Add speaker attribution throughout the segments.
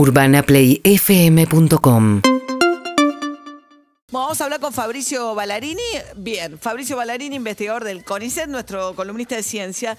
Speaker 1: urbanaplayfm.com
Speaker 2: Vamos a hablar con Fabricio Ballarini. Bien, Fabricio Ballarini, investigador del CONICET, nuestro columnista de ciencia.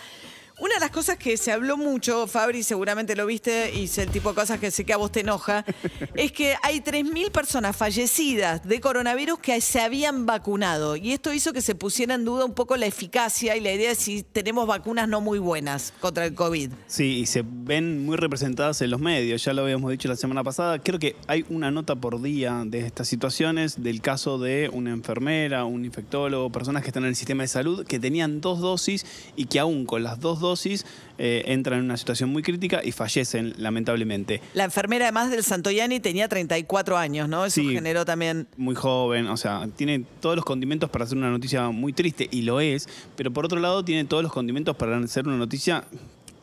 Speaker 2: Una de las cosas que se habló mucho, Fabri, seguramente lo viste y es el tipo de cosas que sé que a vos te enoja, es que hay 3.000 personas fallecidas de coronavirus que se habían vacunado. Y esto hizo que se pusiera en duda un poco la eficacia y la idea de si tenemos vacunas no muy buenas contra el COVID.
Speaker 3: Sí, y se ven muy representadas en los medios, ya lo habíamos dicho la semana pasada. Creo que hay una nota por día de estas situaciones, del caso de una enfermera, un infectólogo, personas que están en el sistema de salud, que tenían dos dosis y que aún con las dos dosis eh, entran en una situación muy crítica y fallecen, lamentablemente.
Speaker 2: La enfermera, además del Santoyani, tenía 34 años, ¿no? Eso generó también.
Speaker 3: Muy joven, o sea, tiene todos los condimentos para hacer una noticia muy triste, y lo es, pero por otro lado, tiene todos los condimentos para hacer una noticia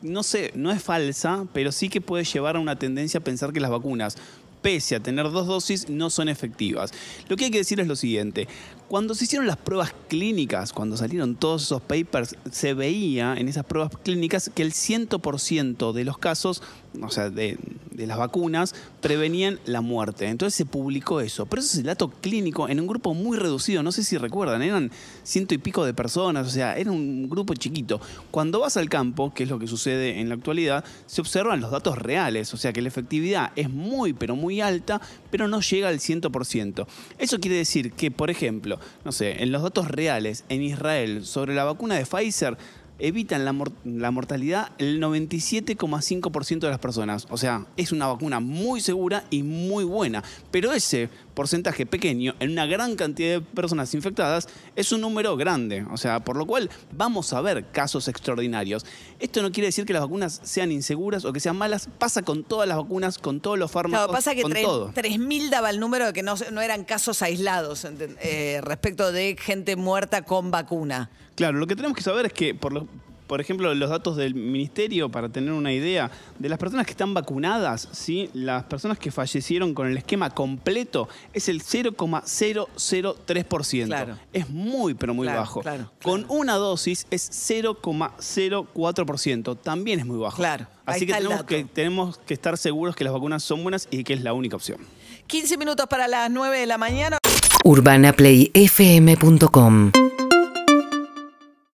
Speaker 3: no sé, no es falsa, pero sí que puede llevar a una tendencia a pensar que las vacunas pese a tener dos dosis, no son efectivas. Lo que hay que decir es lo siguiente. Cuando se hicieron las pruebas clínicas, cuando salieron todos esos papers, se veía en esas pruebas clínicas que el 100% de los casos, o sea, de, de las vacunas prevenían la muerte. Entonces se publicó eso. Pero eso es el dato clínico en un grupo muy reducido. No sé si recuerdan, eran ciento y pico de personas, o sea, era un grupo chiquito. Cuando vas al campo, que es lo que sucede en la actualidad, se observan los datos reales, o sea que la efectividad es muy, pero muy alta, pero no llega al 100%. Eso quiere decir que, por ejemplo, no sé, en los datos reales en Israel sobre la vacuna de Pfizer, evitan la, mortalidad el 97,5% de las personas. O sea, es una vacuna muy segura y muy buena. Pero ese porcentaje pequeño en una gran cantidad de personas infectadas es un número grande. O sea, por lo cual vamos a ver casos extraordinarios. Esto no quiere decir que las vacunas sean inseguras o que sean malas. Pasa con todas las vacunas, con todos los fármacos.
Speaker 2: No, pasa que 3.000 daba el número de que no, eran casos aislados eh, respecto de gente muerta con vacuna.
Speaker 3: Claro, lo que tenemos que saber es que, por, por ejemplo, los datos del ministerio, para tener una idea, de las personas que están vacunadas, ¿sí? las personas que fallecieron con el esquema completo es el 0,003%. Claro. Es muy, pero muy bajo. Con una dosis es 0,04%. También es muy bajo.
Speaker 2: Claro.
Speaker 3: Así que tenemos, que tenemos que estar seguros que las vacunas son buenas y que es la única opción.
Speaker 2: 15 minutos para las 9 de la mañana.
Speaker 1: UrbanaPlayFM.com